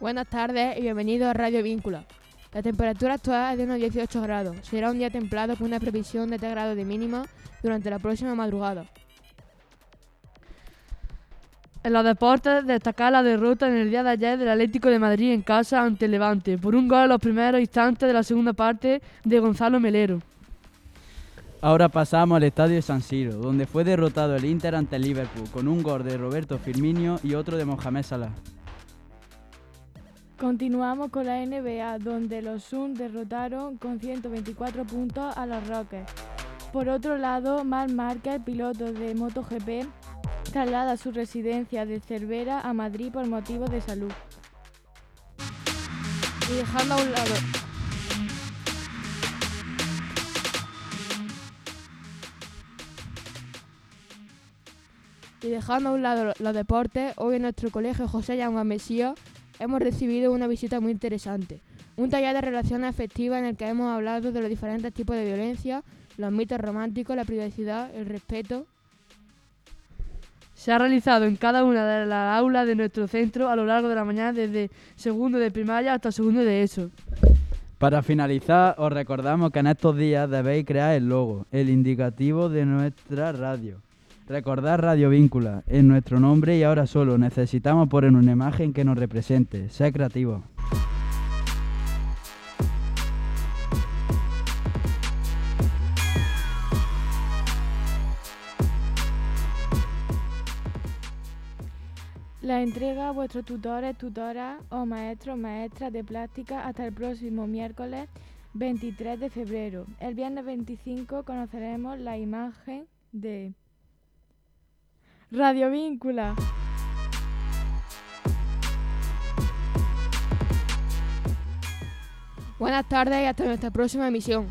Buenas tardes y bienvenidos a Radio Víncula. La temperatura actual es de unos 18 grados. Será un día templado con una previsión de 3 grados de mínima durante la próxima madrugada. En los deportes, destacar la derrota en el día de ayer del Atlético de Madrid en casa ante el Levante, por un gol en los primeros instantes de la segunda parte de Gonzalo Melero. Ahora pasamos al estadio de San Siro, donde fue derrotado el Inter ante el Liverpool, con un gol de Roberto Firmino y otro de Mohamed Salah. Continuamos con la NBA, donde los Suns derrotaron con 124 puntos a los Rockets. Por otro lado, Marc Márquez, piloto de MotoGP, traslada su residencia de Cervera a Madrid por motivos de salud. Y dejando a un lado Y dejando a un lado los deportes, hoy en nuestro colegio José Llama Mesía hemos recibido una visita muy interesante. Un taller de relaciones afectivas en el que hemos hablado de los diferentes tipos de violencia, los mitos románticos, la privacidad, el respeto. Se ha realizado en cada una de las aulas de nuestro centro a lo largo de la mañana desde segundo de primaria hasta segundo de ESO. Para finalizar, os recordamos que en estos días debéis crear el logo, el indicativo de nuestra radio. Recordad Radio Víncula, en nuestro nombre y ahora solo necesitamos poner una imagen que nos represente. Sé creativo. La entrega a vuestros tutores, tutoras o maestros, maestras de plástica hasta el próximo miércoles 23 de febrero. El viernes 25 conoceremos la imagen de Radio Víncula. Buenas tardes y hasta nuestra próxima emisión.